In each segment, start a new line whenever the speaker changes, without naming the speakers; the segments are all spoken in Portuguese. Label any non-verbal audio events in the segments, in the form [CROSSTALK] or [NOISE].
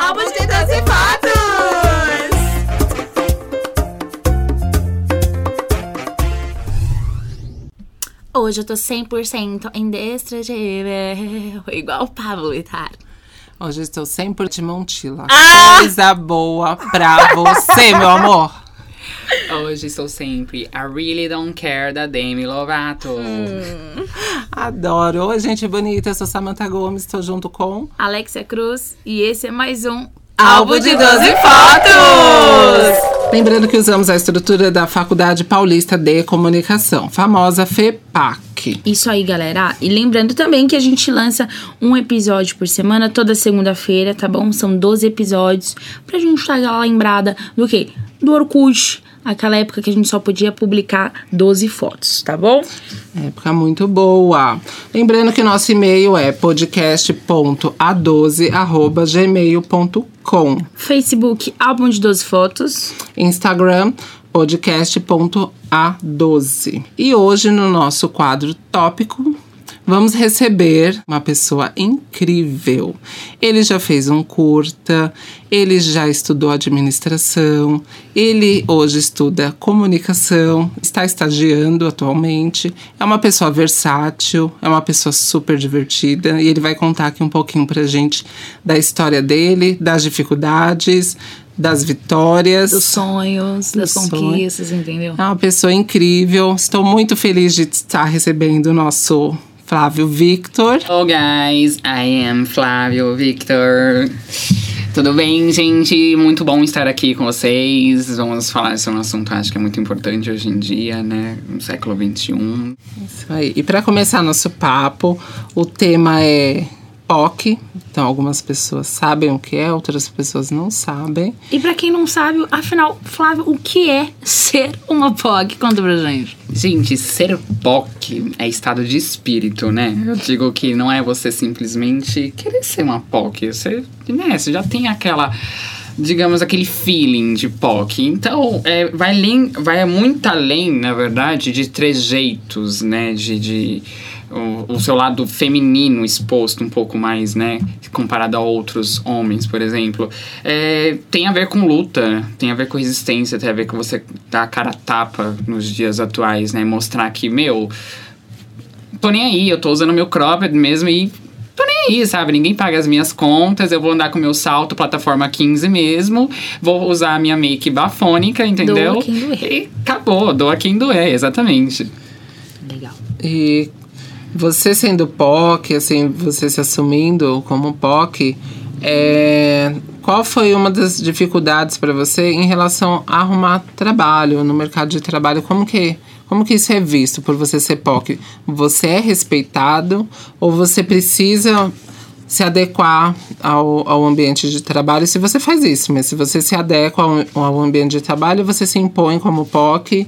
Álbum de Doze Fotos!
Hoje eu tô 100% indestrutível, [LAUGHS] igual o Pablo Vittar.
Hoje eu estou 100% de Montila.
Ah!
Coisa boa pra você, meu amor.
Hoje estou sempre I Really Don't Care da Demi Lovato.
Adoro. Oi, gente bonita. Eu sou Samantha Gomes. Estou junto com...
Alexia Cruz, e esse é mais um
Álbum de 12 Fotos! Lembrando que usamos a estrutura da Faculdade Paulista de Comunicação, famosa FEPAC.
Isso aí, galera. E lembrando também que a gente lança um episódio por semana, toda segunda-feira, tá bom? São 12 episódios pra gente estar lembrada do quê? Do Orkut, aquela época que a gente só podia publicar 12 fotos, tá bom?
Época muito boa. Lembrando que nosso e-mail é podcast.a12@gmail.com.
Facebook, álbum de 12 fotos.
Instagram podcast.a12. E hoje no nosso quadro tópico vamos receber uma pessoa incrível. Ele já fez um curta, ele já estudou administração, ele hoje estuda comunicação, está estagiando atualmente. É uma pessoa versátil, é uma pessoa super divertida e ele vai contar aqui um pouquinho pra gente da história dele, das dificuldades, das vitórias.
Dos sonhos, das conquistas, entendeu?
É uma pessoa incrível. Estou muito feliz de estar recebendo o nosso Flávio Victor.
Oh guys, I am Flávio Victor. Tudo bem, gente? Muito bom estar aqui com vocês. Vamos falar sobre um assunto acho que é muito importante hoje em dia, né? No século XXI.
Isso aí. E para começar nosso papo, o tema é POC. Então, algumas pessoas sabem o que é, outras pessoas não sabem.
E pra quem não sabe, afinal, Flávio, o que é ser uma POC? Conta pra gente.
Gente, ser POC é estado de espírito, né? Eu digo que não é você simplesmente querer ser uma POC. Você, né, você já tem aquela digamos, aquele feeling de POC. Então, é, vai, além, vai muito além, na verdade, de trejeitos, né? De, de o, o, seu lado feminino exposto um pouco mais, né? Comparado a outros homens, por exemplo. É, tem a ver com luta, tem a ver com resistência, tem a ver com você dar a cara a tapa nos dias atuais, né? Mostrar que, meu, tô nem aí, eu tô usando meu cropped mesmo e tô nem aí, sabe? Ninguém paga as minhas contas, eu vou andar com meu salto plataforma 15 mesmo, vou usar a minha make bafônica, entendeu?
Doa quem doer.
E acabou, doa quem doer, exatamente.
Legal.
E você sendo POC, assim, você se assumindo como POC, é, qual foi uma das dificuldades para você em relação a arrumar trabalho no mercado de trabalho? Como que, como que isso é visto por você ser POC? Você é respeitado ou você precisa se adequar ao, ao ambiente de trabalho? Se você faz isso, mas se você se adequa ao, ao ambiente de trabalho, você se impõe como POC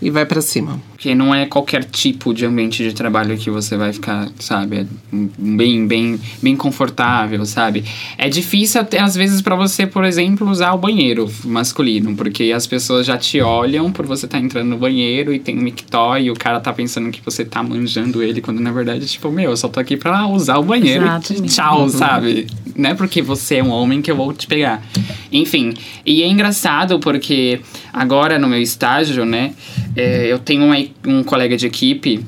e vai para cima.
Porque não é qualquer tipo de ambiente de trabalho que você vai ficar, sabe, é bem, bem, bem confortável, sabe? É difícil até às vezes para você, por exemplo, usar o banheiro masculino, porque as pessoas já te olham por você estar tá entrando no banheiro e tem um mictói e o cara tá pensando que você tá manjando ele, quando na verdade, tipo, meu, eu só tô aqui pra usar o banheiro
Exatamente.
e tchau, sabe? Não é porque você é um homem que eu vou te pegar. Enfim, e é engraçado porque agora no meu estágio, né, é, eu tenho uma, um colega de equipe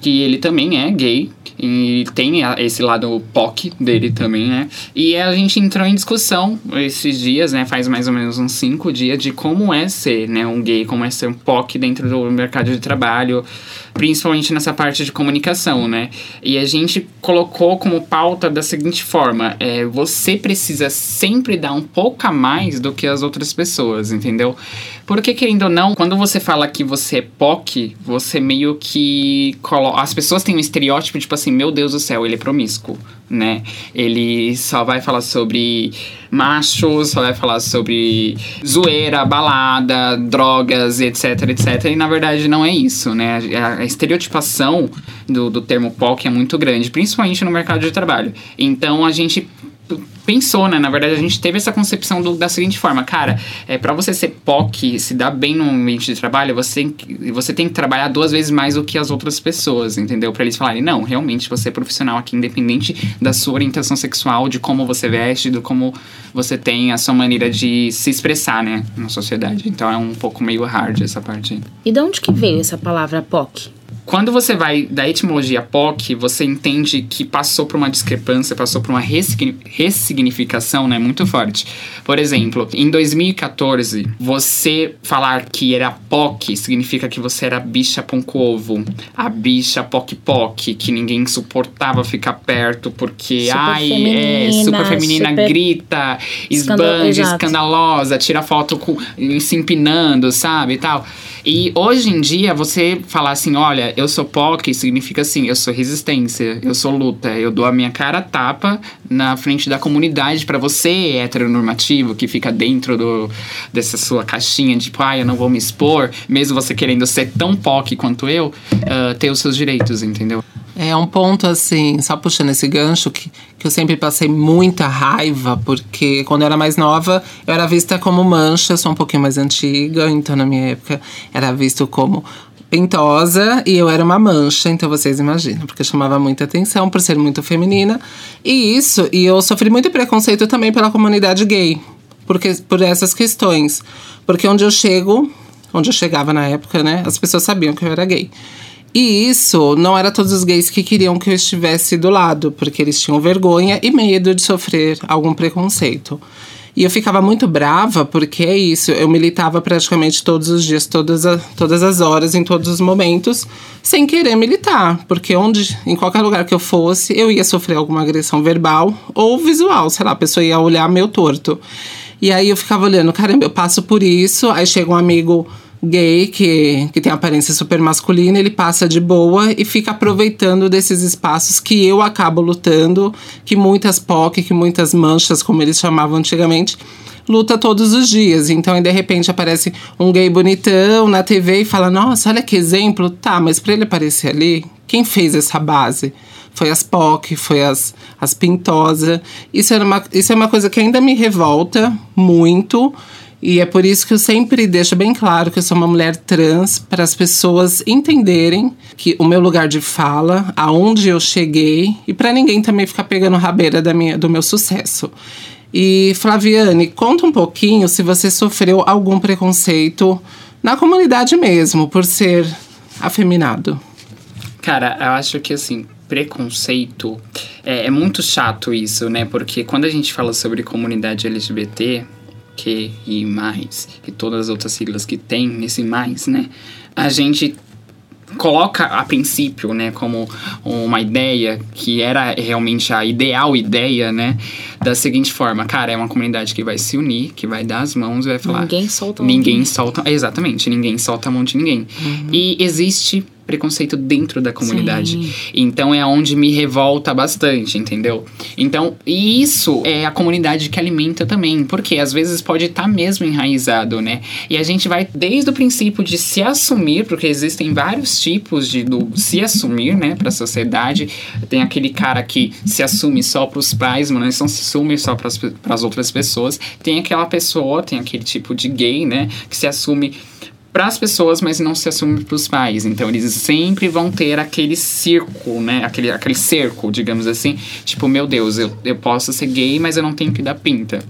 que ele também é gay. E tem esse lado POC dele também, né? E a gente entrou em discussão esses dias, né? Faz mais ou menos uns cinco dias de como é ser, né? Um gay, como é ser um POC dentro do mercado de trabalho, principalmente nessa parte de comunicação, né? E a gente colocou como pauta da seguinte forma: é, você precisa sempre dar um pouco a mais do que as outras pessoas, entendeu? Porque, querendo ou não, quando você fala que você é POC, você meio que coloca. As pessoas têm um estereótipo, tipo assim, meu Deus do céu, ele é promíscuo, né? Ele só vai falar sobre machos, só vai falar sobre zoeira, balada, drogas, etc, etc. E na verdade não é isso, né? A, a estereotipação do, do termo POC é muito grande, principalmente no mercado de trabalho. Então a gente pensou, né? Na verdade, a gente teve essa concepção do, da seguinte forma, cara, é para você ser POC, se dar bem no ambiente de trabalho, você você tem que trabalhar duas vezes mais do que as outras pessoas, entendeu? Para eles falarem, não, realmente você é profissional aqui, independente da sua orientação sexual, de como você veste, do como você tem a sua maneira de se expressar, né, na sociedade. Então é um pouco meio hard essa parte.
E de onde que veio essa palavra POC?
Quando você vai da etimologia POC, você entende que passou por uma discrepância, passou por uma ressignificação né, muito forte. Por exemplo, em 2014, você falar que era POC significa que você era bicha pão-ovo, a bicha POC-POC, que ninguém suportava ficar perto porque,
Super
ai, é
feminina,
super feminina,
super
grita, esbanja, escandalosa, tira foto com, se empinando, sabe, e tal. E hoje em dia, você falar assim, olha, eu sou POC, significa assim, eu sou resistência, eu sou luta, eu dou a minha cara tapa na frente da comunidade pra você, heteronormativo, que fica dentro do, dessa sua caixinha de, tipo, ah, eu não vou me expor, mesmo você querendo ser tão POC quanto eu, ah, ter os seus direitos, entendeu?
É um ponto assim, só puxando esse gancho, que, que eu sempre passei muita raiva, porque quando eu era mais nova, eu era vista como mancha, sou um pouquinho mais antiga, então na minha época era visto como pintosa e eu era uma mancha, então vocês imaginam, porque chamava muita atenção por ser muito feminina. E isso, e eu sofri muito preconceito também pela comunidade gay, porque, por essas questões. Porque onde eu chego, onde eu chegava na época, né, as pessoas sabiam que eu era gay. E isso não era todos os gays que queriam que eu estivesse do lado, porque eles tinham vergonha e medo de sofrer algum preconceito. E eu ficava muito brava, porque é isso, eu militava praticamente todos os dias, todas, a- todas as horas, em todos os momentos, sem querer militar. Porque onde, em qualquer lugar que eu fosse, eu ia sofrer alguma agressão verbal ou visual, sei lá, a pessoa ia olhar meio torto. E aí eu ficava olhando, caramba, eu passo por isso, aí chega um amigo gay que, que tem aparência super masculina, ele passa de boa e fica aproveitando desses espaços que eu acabo lutando, que muitas POC, que muitas manchas, como eles chamavam antigamente, luta todos os dias. Então, aí, de repente, aparece um gay bonitão na TV e fala: Nossa, olha que exemplo. Tá, mas pra ele aparecer ali, quem fez essa base? Foi as POC, foi as, as Pintosa. Isso, uma, isso é uma coisa que ainda me revolta muito. E é por isso que eu sempre deixo bem claro que eu sou uma mulher trans, para as pessoas entenderem que o meu lugar de fala, aonde eu cheguei, e para ninguém também ficar pegando rabeira da minha, do meu sucesso. E Flaviane, conta um pouquinho se você sofreu algum preconceito na comunidade mesmo, por ser afeminado.
Cara, eu acho que assim, preconceito é, é muito chato isso, né? Porque quando a gente fala sobre comunidade LGBT, que e mais, e todas as outras siglas que tem nesse mais, né? A gente coloca a princípio, né, como uma ideia que era realmente a ideal ideia, né, da seguinte forma, cara, é uma comunidade que vai se unir, que vai dar as mãos e vai falar
Ninguém solta a mão
ninguém
ninguém.
solta, exatamente, ninguém solta a mão de ninguém. E existe preconceito dentro da comunidade.
Sim.
Então é onde me revolta bastante, entendeu? Então, e isso é a comunidade que alimenta também, porque às vezes pode estar mesmo enraizado, né? E a gente vai desde o princípio de se assumir, porque existem vários tipos de do se assumir, né, para a sociedade. Tem aquele cara que se assume só para os pais, mas não se assume só para as outras pessoas. Tem aquela pessoa, tem aquele tipo de gay, né, que se assume para as pessoas, mas não se assume para os pais. Então eles sempre vão ter aquele circo, né? Aquele, aquele cerco, digamos assim. Tipo, meu Deus, eu, eu posso ser gay, mas eu não tenho que dar pinta.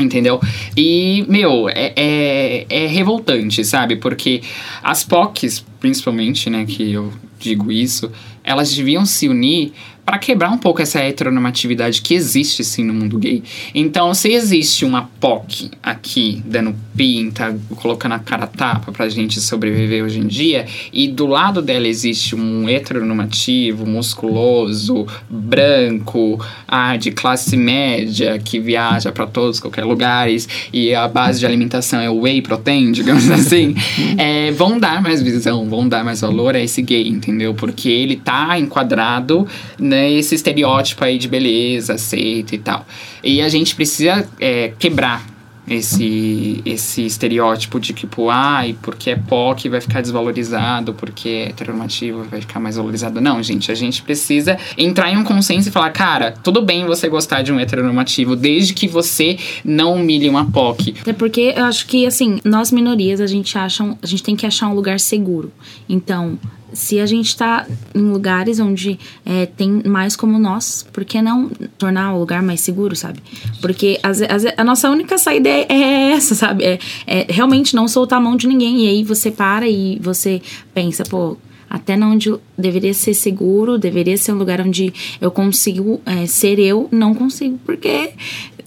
Entendeu? E, meu, é, é, é revoltante, sabe? Porque as POCs, principalmente, né, que eu digo isso, elas deviam se unir para quebrar um pouco essa heteronormatividade que existe, sim, no mundo gay. Então, se existe uma POC aqui dando pinta, colocando a cara tapa pra gente sobreviver hoje em dia, e do lado dela existe um heteronormativo, musculoso, branco, ah, de classe média, que viaja para todos qualquer lugares, e a base de alimentação é o whey protein, digamos [LAUGHS] assim, é, vão dar mais visão, vão dar mais valor a esse gay, entendeu? Porque ele tá enquadrado nesse estereótipo aí de beleza, aceito e tal. E a gente precisa é, quebrar esse, esse estereótipo de tipo, ai, porque é POC vai ficar desvalorizado, porque é heteronormativo vai ficar mais valorizado. Não, gente, a gente precisa entrar em um consenso e falar, cara, tudo bem você gostar de um heteronormativo, desde que você não humilhe uma POC.
Até porque eu acho que, assim, nós minorias, a gente acha, a gente tem que achar um lugar seguro. Então, se a gente está em lugares onde é, tem mais como nós, por que não tornar o lugar mais seguro, sabe? Porque as, as, a nossa única saída é, é essa, sabe? É, é, realmente não soltar a mão de ninguém. E aí você para e você pensa, pô, até onde deveria ser seguro, deveria ser um lugar onde eu consigo é, ser eu, não consigo, porque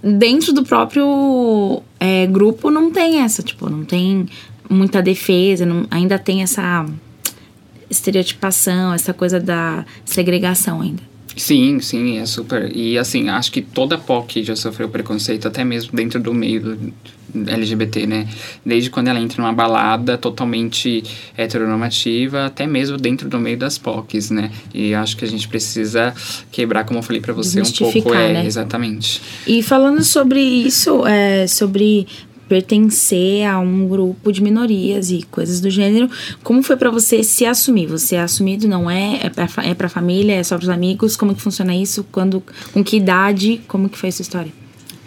dentro do próprio é, grupo não tem essa, tipo, não tem muita defesa, não, ainda tem essa estereotipação, essa coisa da segregação ainda.
Sim, sim, é super. E assim, acho que toda POC já sofreu preconceito, até mesmo dentro do meio do LGBT, né? Desde quando ela entra numa balada totalmente heteronormativa, até mesmo dentro do meio das POCs, né? E acho que a gente precisa quebrar, como eu falei para você, um pouco. É, né? Exatamente.
E falando sobre isso, é, sobre pertencer a um grupo de minorias e coisas do gênero. Como foi para você se assumir? Você é assumido, não é? É pra, é família, é só pros amigos? Como que funciona isso? Quando, com que idade? Como que foi essa história?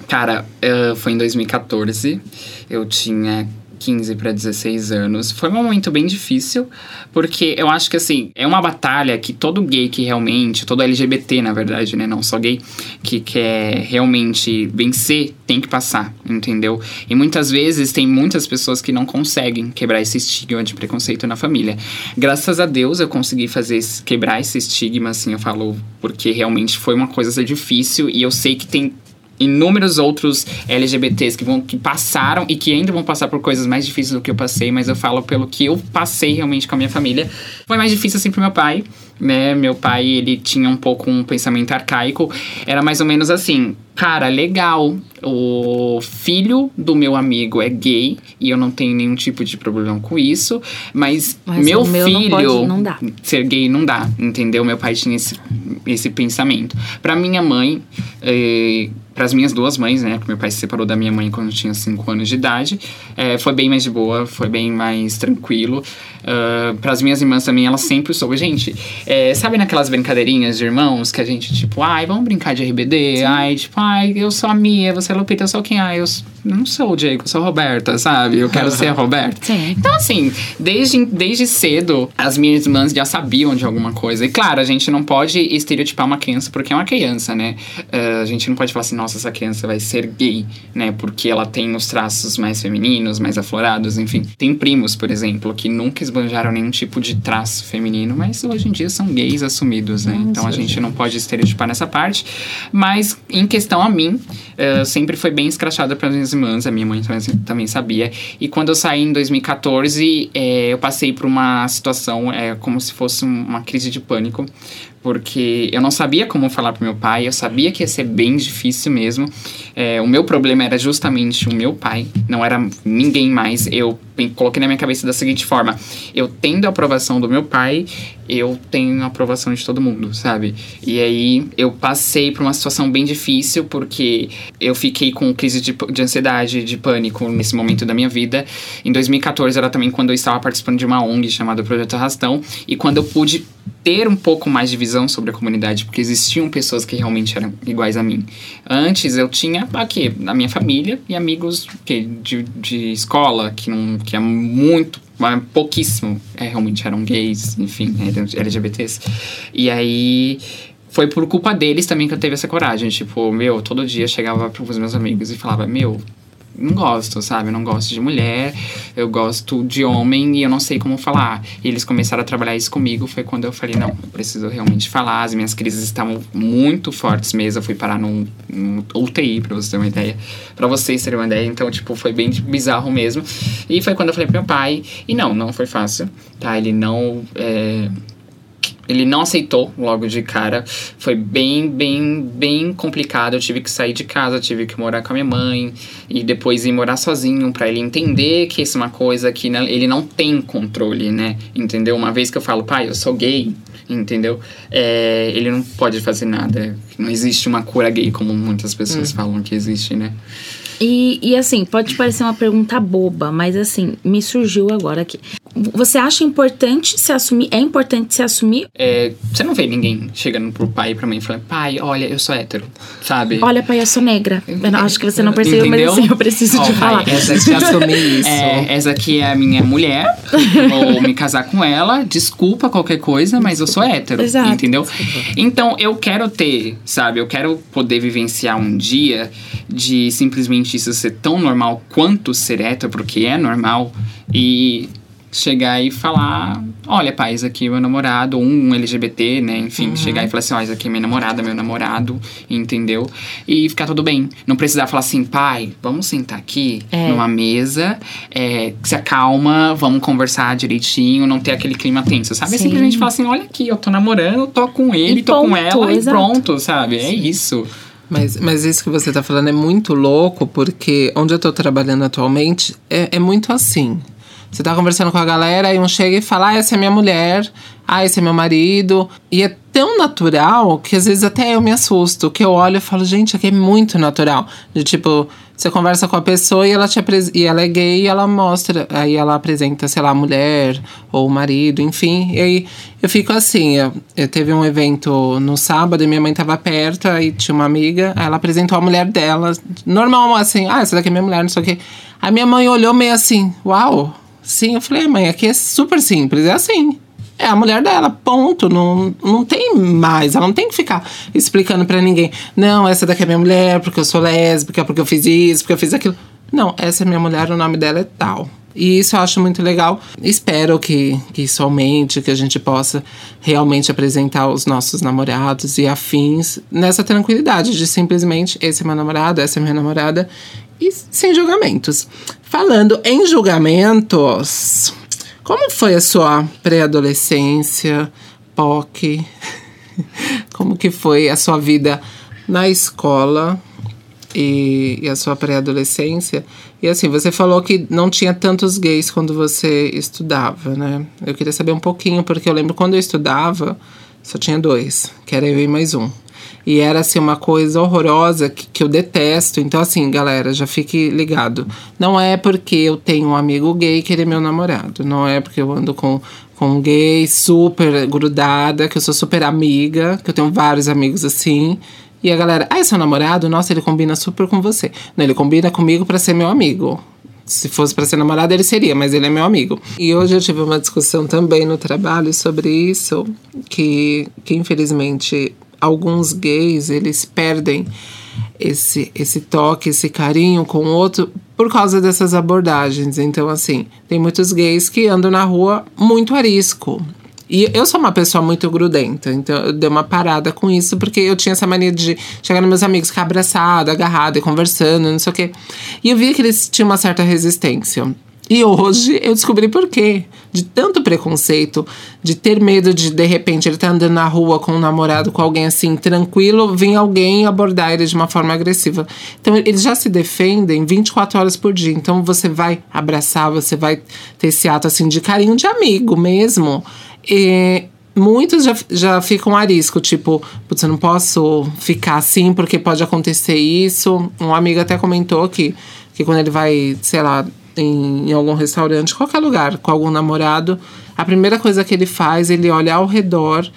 Cara, uh, foi em 2014. Eu tinha 15 para 16 anos. Foi um momento bem difícil, porque eu acho que assim, é uma batalha que todo gay que realmente, todo LGBT, na verdade, né, não só gay, que quer realmente vencer, tem que passar, entendeu? E muitas vezes tem muitas pessoas que não conseguem quebrar esse estigma de preconceito na família. Graças a Deus eu consegui fazer quebrar esse estigma, assim, eu falo, porque realmente foi uma coisa difícil e eu sei que tem inúmeros outros LGBTs que, vão, que passaram e que ainda vão passar por coisas mais difíceis do que eu passei, mas eu falo pelo que eu passei realmente com a minha família. Foi mais difícil assim pro meu pai, né? Meu pai, ele tinha um pouco um pensamento arcaico. Era mais ou menos assim: cara, legal, o filho do meu amigo é gay e eu não tenho nenhum tipo de problema com isso, mas, mas meu, meu filho não pode, não dá. ser gay não dá, entendeu? Meu pai tinha esse, esse pensamento. Para minha mãe, eh, para as minhas duas mães, né? Porque meu pai se separou da minha mãe quando eu tinha 5 anos de idade. É, foi bem mais de boa, foi bem mais tranquilo. Uh, para as minhas irmãs também, elas sempre soube. Gente, é, sabe naquelas brincadeirinhas de irmãos que a gente, tipo, ai, vamos brincar de RBD? Sim. Ai, tipo, ai, eu sou a Mia, você é Lupita, eu sou quem? Ai, eu não sou o Diego, eu sou a Roberta, sabe? Eu quero ser a [LAUGHS] Roberta.
Sim.
Então, assim, desde, desde cedo, as minhas irmãs já sabiam de alguma coisa. E claro, a gente não pode estereotipar uma criança porque é uma criança, né? Uh, a gente não pode falar assim, nossa, nossa, essa criança vai ser gay, né? Porque ela tem os traços mais femininos, mais aflorados, enfim. Tem primos, por exemplo, que nunca esbanjaram nenhum tipo de traço feminino, mas hoje em dia são gays assumidos, né? Então a gente não pode estereotipar nessa parte. Mas em questão a mim, uh, sempre foi bem escrachada para minhas irmãs, a minha mãe também sabia. E quando eu saí em 2014, é, eu passei por uma situação é, como se fosse uma crise de pânico, porque eu não sabia como falar pro meu pai, eu sabia que ia ser bem difícil mesmo. É, o meu problema era justamente o meu pai, não era ninguém mais. Eu coloquei na minha cabeça da seguinte forma: eu tendo a aprovação do meu pai, eu tenho a aprovação de todo mundo, sabe? E aí eu passei por uma situação bem difícil, porque eu fiquei com crise de, de ansiedade, de pânico nesse momento da minha vida. Em 2014 era também quando eu estava participando de uma ONG chamada Projeto Arrastão, e quando eu pude ter um pouco mais de visão sobre a comunidade, porque existiam pessoas que realmente eram iguais a mim. Antes eu tinha aqui na minha família e amigos que, de, de escola que não que é muito pouquíssimo é, realmente eram gays, enfim, LGBTs. E aí foi por culpa deles também que eu teve essa coragem. Tipo, meu, todo dia chegava para os meus amigos e falava: Meu, não gosto, sabe? Eu não gosto de mulher, eu gosto de homem e eu não sei como falar. E eles começaram a trabalhar isso comigo, foi quando eu falei, não, eu preciso realmente falar. As minhas crises estavam muito fortes mesmo. Eu fui parar num, num UTI, pra você ter uma ideia. Pra vocês terem uma ideia. Então, tipo, foi bem bizarro mesmo. E foi quando eu falei pro meu pai. E não, não foi fácil, tá? Ele não... É, Ele não aceitou logo de cara. Foi bem, bem, bem complicado. Eu tive que sair de casa, tive que morar com a minha mãe e depois ir morar sozinho para ele entender que isso é uma coisa que ele não tem controle, né? Entendeu? Uma vez que eu falo, pai, eu sou gay, entendeu? É, ele não pode fazer nada. Não existe uma cura gay como muitas pessoas falam que existe, né?
E, e assim, pode parecer uma pergunta boba, mas assim, me surgiu agora aqui. Você acha importante se assumir? É importante se assumir?
É, você não vê ninguém chegando pro pai e pra mãe e falando, pai, olha, eu sou hétero, sabe?
Olha, pai, eu sou negra. Eu não- acho que você não percebeu,
Entendeu?
mas assim, eu preciso
Ó,
te
pai,
falar.
Essa
Tem que assumir isso.
É, essa aqui é a minha mulher, vou me casar com ela, desculpa qualquer coisa, mas eu sou hétero,
Exato.
entendeu? Então, eu quero ter, sabe, eu quero poder vivenciar um dia de simplesmente isso ser tão normal quanto ser hétero, porque é normal, e chegar e falar, olha, pai, esse aqui é meu namorado, ou um LGBT, né, enfim, chegar e falar assim, ó, esse aqui é minha namorada, meu namorado, entendeu? E ficar tudo bem. Não precisar falar assim, pai, vamos sentar aqui
É.
numa mesa, é, se acalma, vamos conversar direitinho, não ter aquele clima tenso, sabe? É
Sim.
simplesmente falar assim, olha aqui, eu tô namorando, tô com ele,
E
tô com
ponto,
ela,
exato.
e pronto, sabe? É isso.
Mas, mas isso que você tá falando é muito louco, porque onde eu tô trabalhando atualmente é, é muito assim. Você tá conversando com a galera, aí um chega e fala, ah, essa é minha mulher, ah, esse é meu marido. E é tão natural que às vezes até eu me assusto, que eu olho e falo, gente, aqui é muito natural. De tipo, você conversa com a pessoa e ela te apres- e ela é gay e ela mostra, aí ela apresenta, sei lá, a mulher ou o marido, enfim. E aí eu fico assim, eu, eu teve um evento no sábado e minha mãe tava perto, aí tinha uma amiga, aí ela apresentou a mulher dela, normal assim, ah, essa daqui é minha mulher, não sei o quê. A minha mãe olhou meio assim, uau, sim, eu falei, mãe, aqui é super simples, é assim. É a mulher dela, ponto. Não, não tem mais. Ela não tem que ficar explicando pra ninguém. Não, essa daqui é minha mulher porque eu sou lésbica, porque eu fiz isso, porque eu fiz aquilo. Não, essa é minha mulher, o nome dela é tal. E isso eu acho muito legal. Espero que, que isso aumente, que a gente possa realmente apresentar os nossos namorados e afins nessa tranquilidade de simplesmente esse é meu namorado, essa é minha namorada. E sem julgamentos. Falando em julgamentos, como foi a sua pré-adolescência, POC? [LAUGHS] Como que foi a sua vida na escola e, e a sua pré-adolescência? E assim, você falou que não tinha tantos gays quando você estudava, né? Eu queria saber um pouquinho, porque eu lembro quando eu estudava, só tinha dois, que era eu e mais um. E era assim uma coisa horrorosa que, que eu detesto. Então, assim, galera, já fique ligado. Não é porque eu tenho um amigo gay que ele é meu namorado. Não é porque eu ando com, com um gay super grudada, que eu sou super amiga, que eu tenho vários amigos assim. E a galera, ah, é seu namorado? Nossa, ele combina super com você. Não, ele combina comigo pra ser meu amigo. Se fosse pra ser namorado, ele seria, mas ele é meu amigo. E hoje eu tive uma discussão também no trabalho sobre isso, que, que infelizmente alguns gays, eles perdem esse, esse toque, esse carinho com o outro por causa dessas abordagens. Então, assim, tem muitos gays que andam na rua muito arisco. E eu sou uma pessoa muito grudenta, então eu dei uma parada com isso, porque eu tinha essa mania de chegar nos meus amigos, ficar abraçado, agarrado e conversando, não sei o quê. E eu vi que eles tinham uma certa resistência. E hoje eu descobri por quê. De tanto preconceito, de ter medo de, de repente, ele tá andando na rua com um namorado, com alguém assim, tranquilo, vir alguém abordar ele de uma forma agressiva. Então, eles já se defendem 24 horas por dia. Então, você vai abraçar, você vai ter esse ato, assim, de carinho de amigo mesmo. E muitos já, já ficam a risco, tipo, putz, eu não posso ficar assim porque pode acontecer isso. Um amigo até comentou que, que quando ele vai, sei lá, em, em algum restaurante, qualquer lugar, com algum namorado, a primeira coisa que ele faz, ele olha ao redor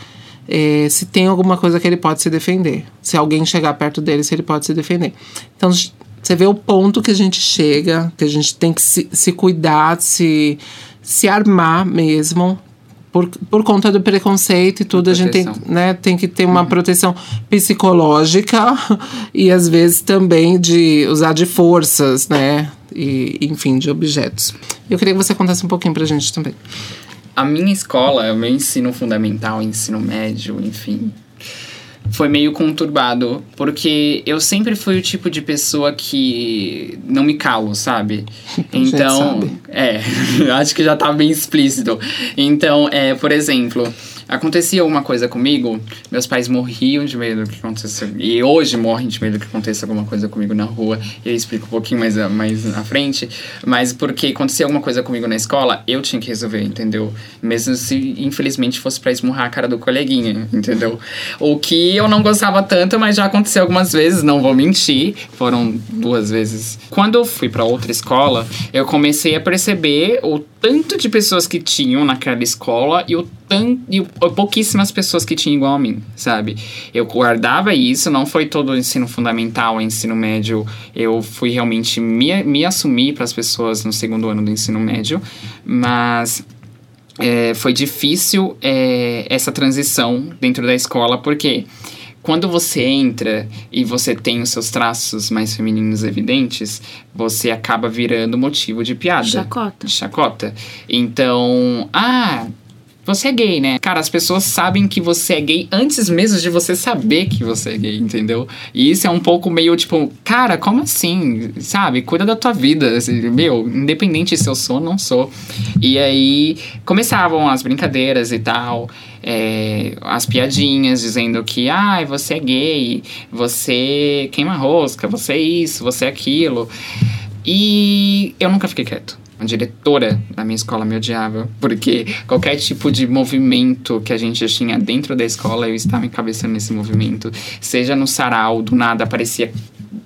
eh, se tem alguma coisa que ele pode se defender. Se alguém chegar perto dele, se ele pode se defender. Então, você vê o ponto que a gente chega, que a gente tem que se, se cuidar, se, se armar mesmo. Por, por conta do preconceito e tudo, a gente tem, né, tem que ter uma proteção psicológica [LAUGHS] e às vezes também de usar de forças, né? E, enfim, de objetos. Eu queria que você contasse um pouquinho pra gente também.
A minha escola, o meu ensino fundamental, ensino médio, enfim, foi meio conturbado, porque eu sempre fui o tipo de pessoa que não me calo, sabe? [LAUGHS] Então,
sabe.
é, [LAUGHS] acho que já tá bem explícito. Então, é, por exemplo, acontecia alguma coisa comigo, meus pais morriam de medo do que acontecesse. E hoje morrem de medo que aconteça alguma coisa comigo na rua. E eu explico um pouquinho mais, mais à frente. Mas porque acontecia alguma coisa comigo na escola, eu tinha que resolver, entendeu? Mesmo se, infelizmente, fosse pra esmurrar a cara do coleguinha, entendeu? O que eu não gostava tanto, mas já aconteceu algumas vezes, não vou mentir. Foram duas vezes. Quando eu fui para outra escola, eu comecei a perceber o tanto de pessoas que tinham naquela escola e o tanto e pouquíssimas pessoas que tinham igual a mim, sabe? Eu guardava isso, não foi todo o ensino fundamental, o ensino médio. Eu fui realmente me, me assumir para as pessoas no segundo ano do ensino médio, mas é, foi difícil é, essa transição dentro da escola, porque quando você entra e você tem os seus traços mais femininos evidentes, você acaba virando motivo de piada.
Chacota.
Chacota. Então, ah, você é gay, né? Cara, as pessoas sabem que você é gay antes mesmo de você saber que você é gay, entendeu? E isso é um pouco meio tipo, cara, como assim? Sabe? Cuida da tua vida. Assim, meu, independente se eu sou ou não sou. E aí começavam as brincadeiras e tal. É, as piadinhas dizendo que, ai, ah, você é gay, você queima rosca, você é isso, você é aquilo. E eu nunca fiquei quieto a diretora da minha escola me odiava, porque qualquer tipo de movimento que a gente tinha dentro da escola, eu estava encabeçando esse movimento. Seja no sarau, do nada aparecia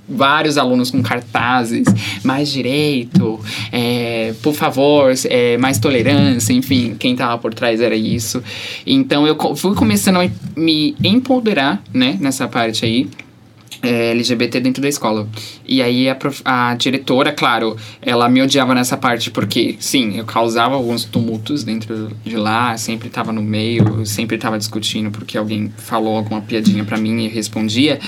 vários alunos com cartazes, mais direito, é, por favor, é, mais tolerância, enfim, quem estava por trás era isso. Então eu fui começando a me empoderar, né, nessa parte aí é, LGBT dentro da escola. E aí a, prof, a, diretora, claro, ela me odiava nessa parte porque, sim, eu causava alguns tumultos dentro de lá, sempre estava no meio, sempre estava discutindo porque alguém falou alguma piadinha para mim e respondia.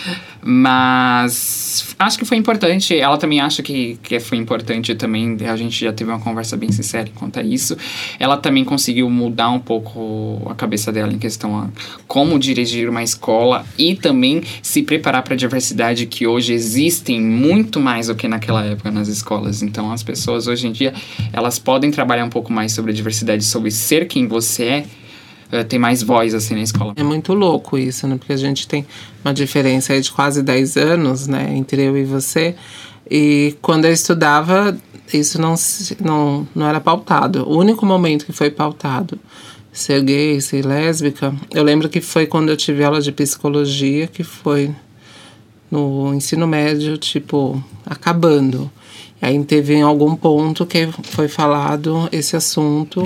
Mas acho que foi importante, ela também acha que, que foi importante também, a gente já teve uma conversa bem sincera quanto a isso. Ela também conseguiu mudar um pouco a cabeça dela em questão a como dirigir uma escola e também se preparar para a diversidade que hoje existem muito mais do que naquela época nas escolas. Então as pessoas hoje em dia, elas podem trabalhar um pouco mais sobre a diversidade, sobre ser quem você é, uh, ter mais voz assim na escola.
É muito louco isso, né? Porque a gente tem uma diferença aí de quase 10 anos, né, entre eu e você. E quando eu estudava, isso não, não, não era pautado. O único momento que foi pautado ser gay, ser lésbica, eu lembro que foi quando eu tive aula de psicologia, que foi no ensino médio, tipo, acabando. Aí teve em algum ponto que foi falado esse assunto.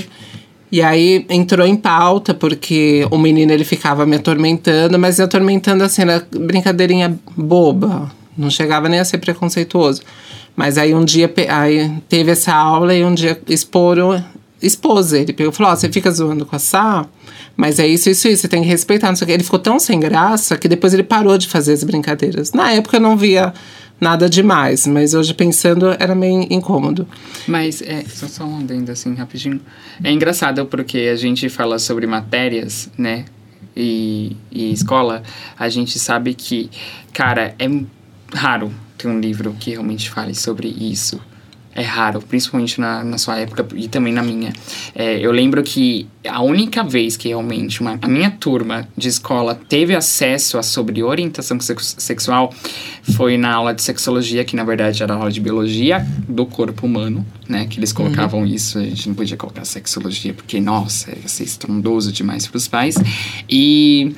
E aí entrou em pauta, porque o menino ele ficava me atormentando, mas me atormentando assim, era brincadeirinha boba. Não chegava nem a ser preconceituoso. Mas aí um dia aí teve essa aula e um dia exporam, expôs ele. Pegou falou: oh, você fica zoando com a Sá, mas é isso, isso, isso, você tem que respeitar. Não sei o. Ele ficou tão sem graça que depois ele parou de fazer as brincadeiras. Na época eu não via nada demais, mas hoje pensando era meio incômodo.
Mas é, só, só um adendo assim, rapidinho. É engraçado porque a gente fala sobre matérias, né? E, e escola, a gente sabe que, cara, é raro ter um livro que realmente fale sobre isso é raro, principalmente na, na sua época e também na minha. É, eu lembro que a única vez que realmente uma, a minha turma de escola teve acesso a sobre orientação sexual foi na aula de sexologia, que na verdade era a aula de biologia do corpo humano, né? Que eles uhum. colocavam uhum. isso, a gente não podia colocar sexologia porque, nossa, ia ser estrondoso demais para os pais. E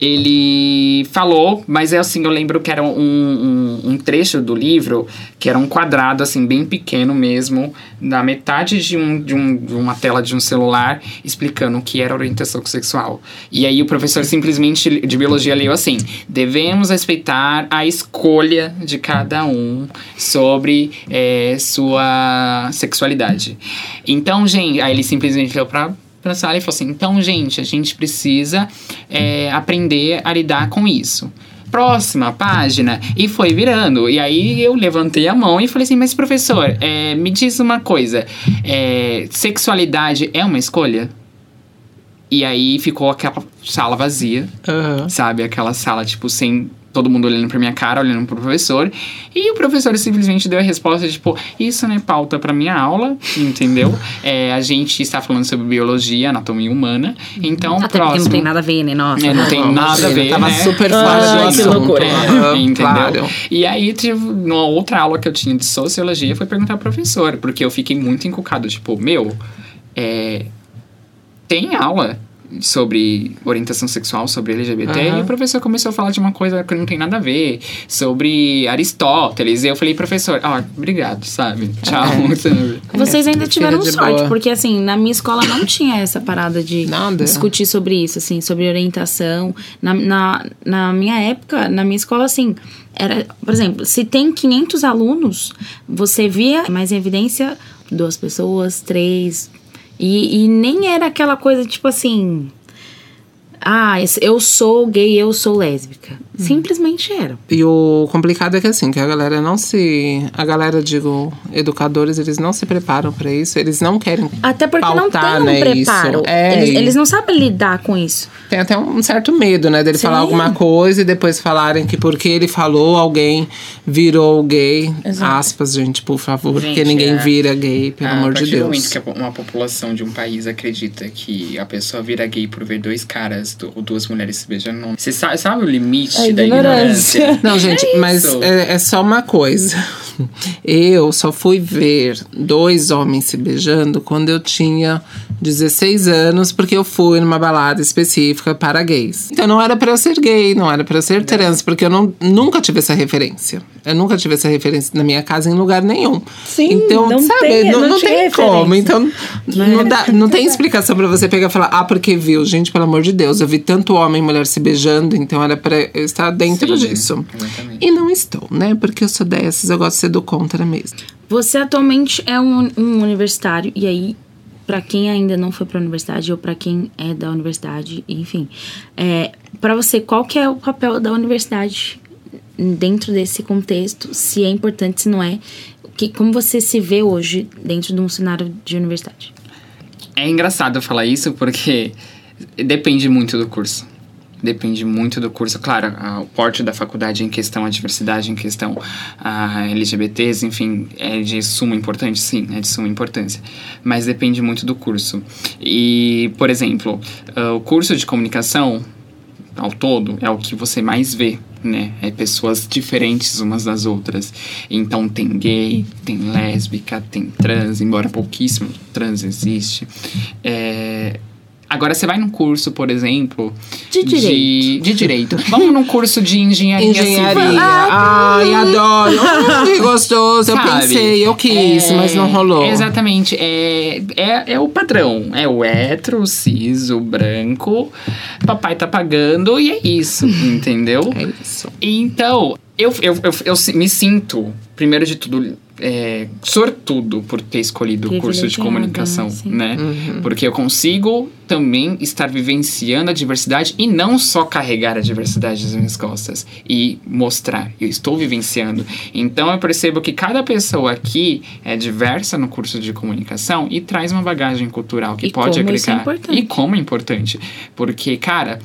ele falou, mas é assim, eu lembro que era um, um, um, trecho do livro, que era um quadrado, assim, bem pequeno mesmo, da metade de, um, de, um, de uma tela de um celular, explicando o que era orientação sexual. E aí o professor simplesmente de biologia leu assim: devemos respeitar a escolha de cada um sobre é, sua sexualidade. Então, gente, aí ele simplesmente leu pra para a sala e falou assim: então, gente, a gente precisa é, aprender a lidar com isso. Próxima página, e foi virando. E aí eu levantei a mão e falei assim: Mas professor, é, me diz uma coisa: é, sexualidade é uma escolha? E aí ficou aquela sala vazia, uhum. sabe? Aquela sala, tipo, sem todo mundo olhando pra minha cara, olhando pro professor. E o professor simplesmente deu a resposta, tipo, isso não é pauta pra minha aula, entendeu? [LAUGHS] É, a gente está falando sobre biologia, anatomia humana. Então,
Até porque
próximo.
não tem nada a ver, né? Nossa.
É, não tem nada a ver,
Tava
né?
super
Ah,
fora do
que loucura.
Aham,
entendeu?
claro.
E aí, tipo, numa outra aula que eu tinha de sociologia, foi perguntar pro professor, porque eu fiquei muito encucado, tipo, meu, é, tem aula sobre orientação sexual, sobre LGBT,
Aham.
e o professor começou a falar de uma coisa que não tem nada a ver, sobre Aristóteles, e eu falei, professor, ó, obrigado, sabe? Tchau, [LAUGHS] sabe?
Vocês ainda
É,
tiveram sorte,
boa.
porque assim, na minha escola não tinha essa parada de
Nada.
discutir sobre isso, assim, sobre orientação. Na, na, na minha época, na minha escola, assim, era, por exemplo, se tem 500 alunos, você via mais em evidência duas pessoas, três. E, e nem era aquela coisa tipo assim. Ah, eu sou gay, eu sou lésbica.
Hum.
Simplesmente era.
E o complicado é que assim, que a galera não se. A galera, digo, educadores, eles não se preparam pra isso, eles não querem.
Até porque
pautar,
não tem um
né,
preparo.
É,
eles,
e
eles não sabem lidar com isso.
Tem até um certo medo, né, dele
Sim.
falar alguma coisa e depois falarem que porque ele falou, alguém virou gay.
Exato.
Aspas, gente, por favor, porque
Gente,
ninguém
é.
vira gay, pelo
Ah,
amor de Deus.
momento que uma população de um país acredita que a pessoa vira gay por ver dois caras ou duas mulheres se beijando. Você sabe, sabe o limite
A
da
ignorância.
ignorância?
Não, gente, mas
isso.
é, é só uma coisa. Eu só fui ver dois homens se beijando quando eu tinha 16 anos, porque eu fui numa balada específica para gays. Então não era pra eu ser gay, não era pra eu ser trans, porque eu não, nunca tive essa referência. Eu nunca tive essa referência na minha casa em lugar nenhum.
Sim,
então,
não
sabe,
tem-
não,
não
não tem
referência.
como. Então, não,
era.
dá, não tem explicação pra você pegar e falar, ah, porque viu. Gente, pelo amor de Deus, eu vi tanto homem e mulher se beijando, então era pra eu estar dentro
Sim,
disso.
exatamente.
E não estou, né? Porque eu sou dessas, eu gosto de ser do contra mesmo.
Você atualmente é um, um universitário, e aí, pra quem ainda não foi pra universidade, ou pra quem é da universidade, enfim, é, para você, qual que é o papel da universidade dentro desse contexto? Se é importante, se não é. Que, como você se vê hoje dentro de um cenário de universidade?
É engraçado eu falar isso porque depende muito do curso. Depende muito do curso. Claro, o porte da faculdade em questão, a diversidade em questão, a LGBTs, enfim, é de suma importância, sim, é de suma importância. Mas depende muito do curso. E, por exemplo, ah, o curso de comunicação, ao todo, é o que você mais vê, né? É pessoas diferentes umas das outras. Então tem gay, tem lésbica, tem trans, embora pouquíssimo trans existe. É, Agora você vai num curso, por exemplo,
De direito.
De, de direito. Vamos num curso de engenharia,
Engenharia.
civil.
Ai, adoro. Que gostoso. Eu
Sabe?
pensei, eu quis,
É,
mas não rolou.
Exatamente. É, é, é o padrão. É o hétero, o cis, o branco. Papai tá pagando e é isso, [LAUGHS] entendeu?
É isso.
Então, eu, eu, eu, eu me sinto, primeiro de tudo, é, sortudo por ter escolhido o curso de comunicação,
né? Sim.
né?
Uhum.
Porque eu consigo também estar vivenciando a diversidade e não só carregar a diversidade nas minhas costas e mostrar, eu estou vivenciando. Então eu percebo que cada pessoa aqui é diversa no curso de comunicação e traz uma bagagem cultural que
E
pode
é
agregar.
importante.
e como é importante. Porque, cara,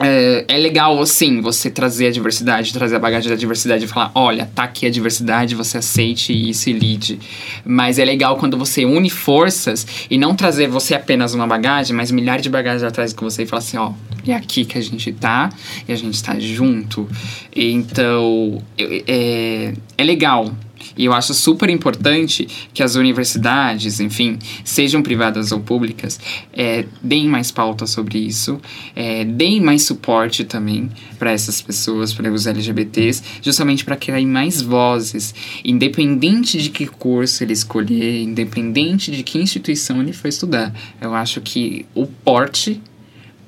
é, é legal, assim, você trazer a diversidade, trazer a bagagem da diversidade e falar: olha, tá aqui a diversidade, você aceite e lide. Mas é legal quando você une forças e não trazer você apenas uma bagagem, mas milhares de bagagens atrás com você e falar assim: ó, é aqui que a gente tá e a gente tá junto. Então, é, é legal. E eu acho super importante que as universidades, enfim, sejam privadas ou públicas, é, deem mais pauta sobre isso, é, deem mais suporte também para essas pessoas, para os LGBTs, justamente para criar mais vozes, independente de que curso ele escolher, independente de que instituição ele for estudar. Eu acho que o porte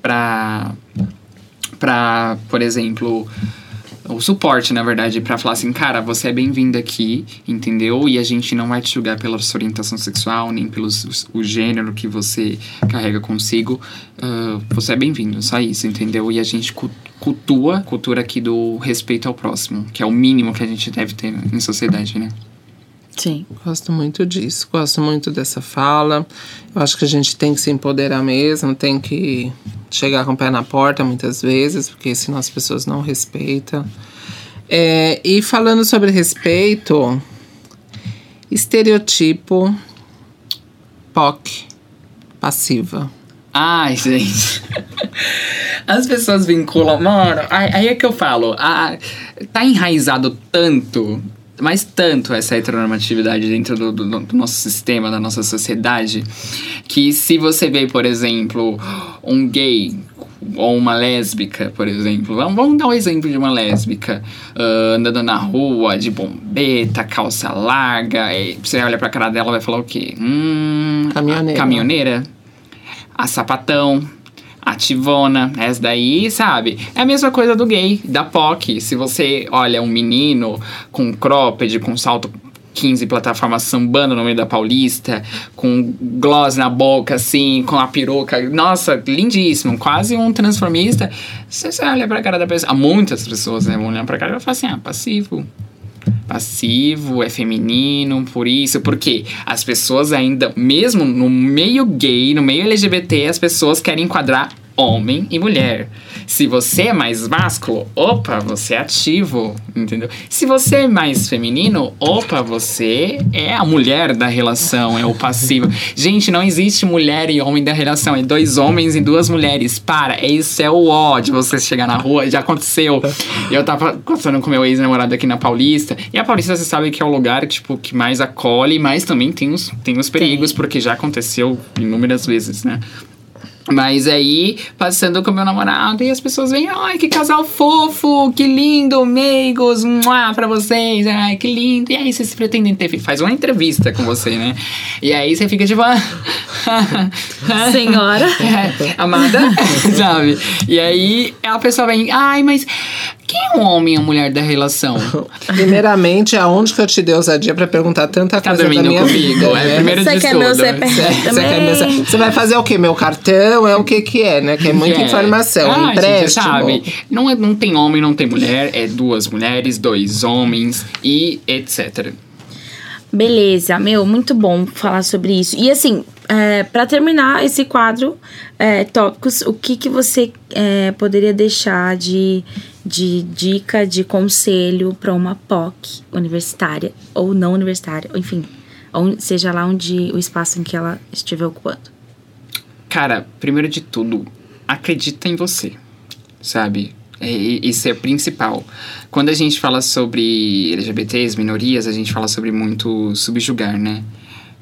para, por exemplo, o suporte, na verdade, pra falar assim, cara, você é bem-vindo aqui, entendeu? E a gente não vai te julgar pela sua orientação sexual, nem pelo o gênero que você carrega consigo. Ah, você é bem-vindo, só isso, entendeu? E a gente cu- cultua cultura aqui do respeito ao próximo, que é o mínimo que a gente deve ter em sociedade, né?
Sim.
Gosto muito disso, gosto muito dessa fala. Eu acho que a gente tem que se empoderar mesmo, tem que chegar com o pé na porta muitas vezes, porque senão as pessoas não respeitam. É, e falando sobre respeito, estereotipo POC passiva.
Ai, gente. As pessoas vinculam. Mano, aí é que eu falo. ah, tá enraizado tanto, mas tanto essa heteronormatividade dentro do, do- do nosso sistema, da nossa sociedade, que se você vê, por exemplo, um gay ou uma lésbica, por exemplo. Vamos, vamos dar um exemplo de uma lésbica ah, andando na rua de bombeta, calça larga. E você olha pra cara dela e vai falar o quê? Hum,
Caminhoneira.
Caminhoneira a sapatão, a tivona, essa daí, sabe? É a mesma coisa do gay, da POC. Se você olha um menino com cropped, com salto 15 plataformas sambando no meio da Paulista, com gloss na boca, assim, com a peruca. Nossa, lindíssimo, quase um transformista. Você, olha pra cara da pessoa. Há muitas pessoas, né? Vão olhar pra cara e falar assim: ah, passivo passivo, é feminino, por isso, porque as pessoas ainda, mesmo no meio gay, no meio LGBT, as pessoas querem enquadrar homem e mulher. Se você é mais másculo, opa, você é ativo, entendeu? Se você é mais feminino, opa, você é a mulher da relação, é o passivo. [LAUGHS] Gente, não existe mulher e homem da relação, é dois homens e duas mulheres. Para, isso é o ó de você chegar na rua, já aconteceu. Eu tava conversando com meu ex-namorado aqui na Paulista, e a Paulista você sabe que é o lugar, tipo, que mais acolhe, mas também tem os, tem os perigos, porque já aconteceu inúmeras vezes, né? Mas aí, passando com meu namorado, e as pessoas vêm, ai, que casal fofo, que lindo, meigos, mua, pra vocês, ai, que lindo. E aí vocês pretendem ter filho? Faz uma entrevista com você, né? E aí você fica tipo, [LAUGHS]
Senhora. [LAUGHS]
é, amada, [LAUGHS] sabe? E aí a pessoa vem, ai, mas quem é um homem e a mulher da relação? [LAUGHS]
Primeiramente, aonde que eu te dei ousadia pra perguntar tanta
Tá
coisa da minha
comigo?
vida?
É
né?
primeiro
Você
de
quer
tudo.
meu CPF
Você,
também?
quer pensar- você vai fazer o quê? Meu cartão? É o que que é, né? Que é muita
É.
informação.
Ah, gente,
empréstimo.
sabe? Não, é, não tem homem, não tem mulher. É duas mulheres, dois homens e etc.
Beleza, meu, muito bom falar sobre isso. E assim, é, para terminar esse quadro, é, tópicos, o que, que você é, poderia deixar de, de dica, de conselho para uma POC universitária ou não universitária, enfim, seja lá onde o espaço em que ela estiver ocupando?
Cara, primeiro de tudo, acredita em você, sabe? Isso é principal. Quando a gente fala sobre LGBTs, minorias, a gente fala sobre muito subjugar, né?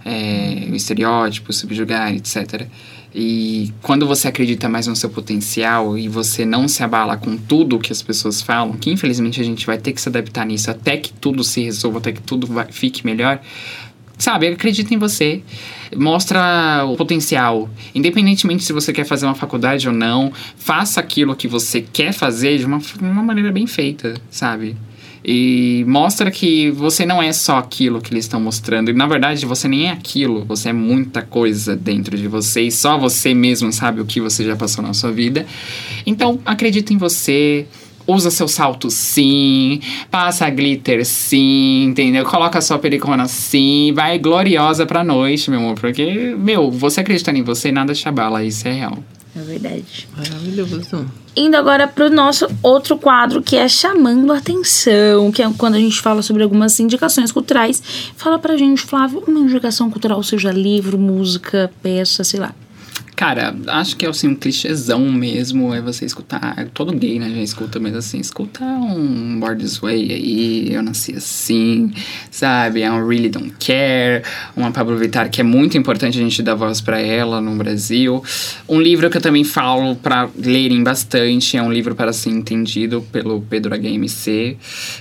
É, o estereótipo, subjugar, etc. E quando você acredita mais no seu potencial e você não se abala com tudo que as pessoas falam, que infelizmente a gente vai ter que se adaptar nisso até que tudo se resolva, até que tudo vai- fique melhor, Sabe, acredita em você. Mostra o potencial. Independentemente se você quer fazer uma faculdade ou não, faça aquilo que você quer fazer de uma, uma maneira bem feita, sabe? E mostra que você não é só aquilo que eles estão mostrando. E na verdade você nem é aquilo. Você é muita coisa dentro de você. E só você mesmo sabe o que você já passou na sua vida. Então acredita em você. Usa seu salto sim, passa glitter sim, entendeu? Coloca sua pericona sim, vai gloriosa pra noite, meu amor. Porque, meu, você acreditando em você, nada te abala, isso é real.
É verdade.
Maravilhoso.
Indo agora pro nosso outro quadro, que é chamando a atenção, que é quando a gente fala sobre algumas indicações culturais. Fala pra gente, Flávio, uma indicação cultural, seja livro, música, peça, sei lá.
Cara, acho que é assim, um clichêzão mesmo é você escutar. Todo gay, né? Já escuta, mas assim, escuta um Born This Way aí, Eu Nasci Assim, sabe? É um Really Don't Care, uma Pablo Vittar que é muito importante a gente dar voz pra ela no Brasil. Um livro que eu também falo pra lerem bastante, é um livro para ser entendido pelo Pedro HMC.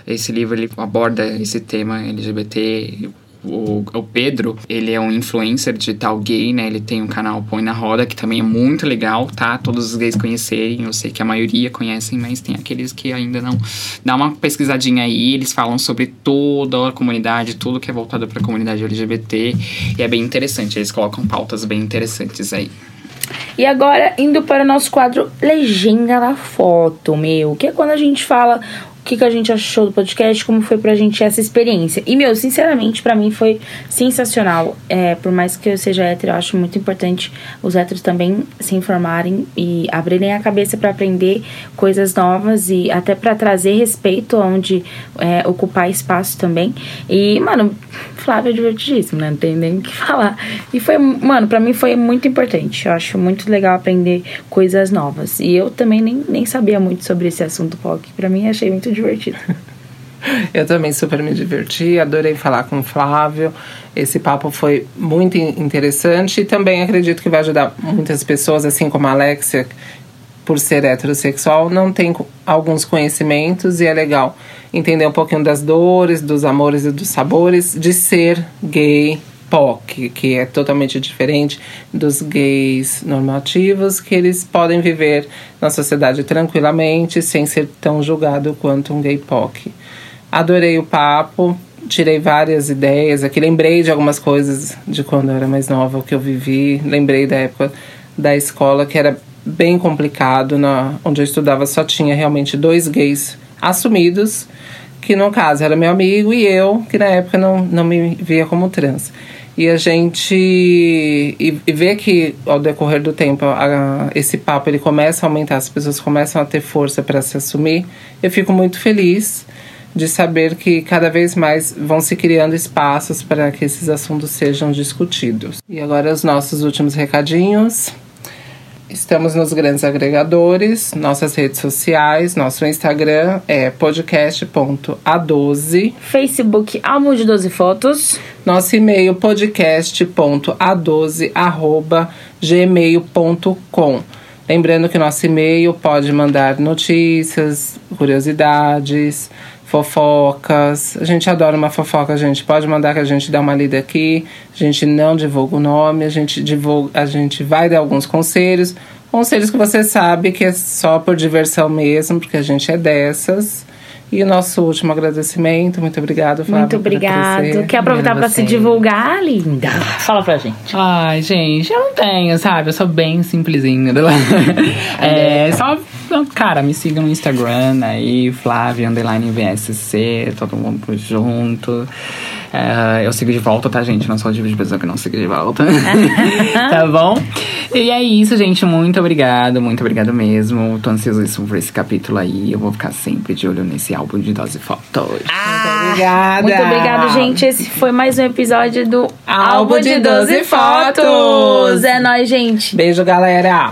Esse livro ele aborda esse tema LGBT o, o Pedro, ele é um influencer digital gay, né? Ele tem um canal Põe na Roda, que também é muito legal, tá? Todos os gays conhecerem. Eu sei que a maioria conhecem, mas tem aqueles que ainda não. Dá uma pesquisadinha aí, eles falam sobre toda a comunidade, tudo que é voltado pra comunidade LGBT. E é bem interessante, eles colocam pautas bem interessantes aí.
E agora, indo para o nosso quadro Legenda na Foto, meu. Que é quando a gente fala que, que a gente achou do podcast, como foi pra gente essa experiência. E, meu, sinceramente, pra mim foi sensacional. É, por mais que eu seja hétero, eu acho muito importante os héteros também se informarem e abrirem a cabeça pra aprender coisas novas e até pra trazer respeito onde é, ocupar espaço também. E, mano, Flávio é divertidíssimo, né? Não tem nem o que falar. E foi, mano, pra mim foi muito importante. Eu acho muito legal aprender coisas novas. E eu também nem, nem sabia muito sobre esse assunto POC. Pra mim, achei muito divertido. [LAUGHS]
Eu também super me diverti, adorei falar com o Flávio. Esse papo foi muito in- interessante e também acredito que vai ajudar muitas pessoas, assim como a Alexia, por ser heterossexual, não tem alguns conhecimentos e é legal entender um pouquinho das dores, dos amores e dos sabores de ser gay POC, que é totalmente diferente dos gays normativos, que eles podem viver na sociedade tranquilamente, sem ser tão julgado quanto um gay POC. Adorei o papo, tirei várias ideias aqui, lembrei de algumas coisas de quando eu era mais nova, o que eu vivi, lembrei da época da escola, que era bem complicado, na, onde eu estudava só tinha realmente dois gays assumidos, que no caso era meu amigo e eu, que na época não, não me via como trans. E a gente. E, e ver que ao decorrer do tempo a- esse papo ele começa a aumentar, as pessoas começam a ter força para se assumir, eu fico muito feliz de saber que cada vez mais vão se criando espaços para que esses assuntos sejam discutidos. E agora os nossos últimos recadinhos. Estamos nos grandes agregadores, nossas redes sociais, nosso Instagram é podcast.a12,
Facebook, álbum de 12 fotos.
nosso e-mail podcast.a12@gmail.com. Lembrando que nosso e-mail pode mandar notícias, curiosidades, fofocas. A gente adora uma fofoca, a gente pode mandar que a gente dá uma lida aqui. A gente não divulga o nome, a gente divulga, a gente vai dar alguns conselhos, conselhos que você sabe que é só por diversão mesmo, porque a gente é dessas. E o nosso último agradecimento, muito obrigado, Flávia.
Muito obrigado. Quer aproveitar pra se divulgar, linda? Fala pra gente.
Ai, gente, eu não tenho, sabe? Eu sou bem simplesinha. é, só, cara, me siga no Instagram aí, Flávia Underline VSC, todo mundo junto. É, eu sigo de volta, tá, gente? Não sou o tipo de pessoa que não sigo de volta. [LAUGHS] tá bom? E é isso, gente. Muito obrigado, muito obrigado mesmo. Tô ansiosíssimo por esse capítulo aí. Eu vou ficar sempre de olho nesse álbum de 12 fotos.
Obrigada.
Muito obrigado, gente. Esse foi mais um episódio do
Álbum de 12
fotos. É nóis, gente.
Beijo, galera.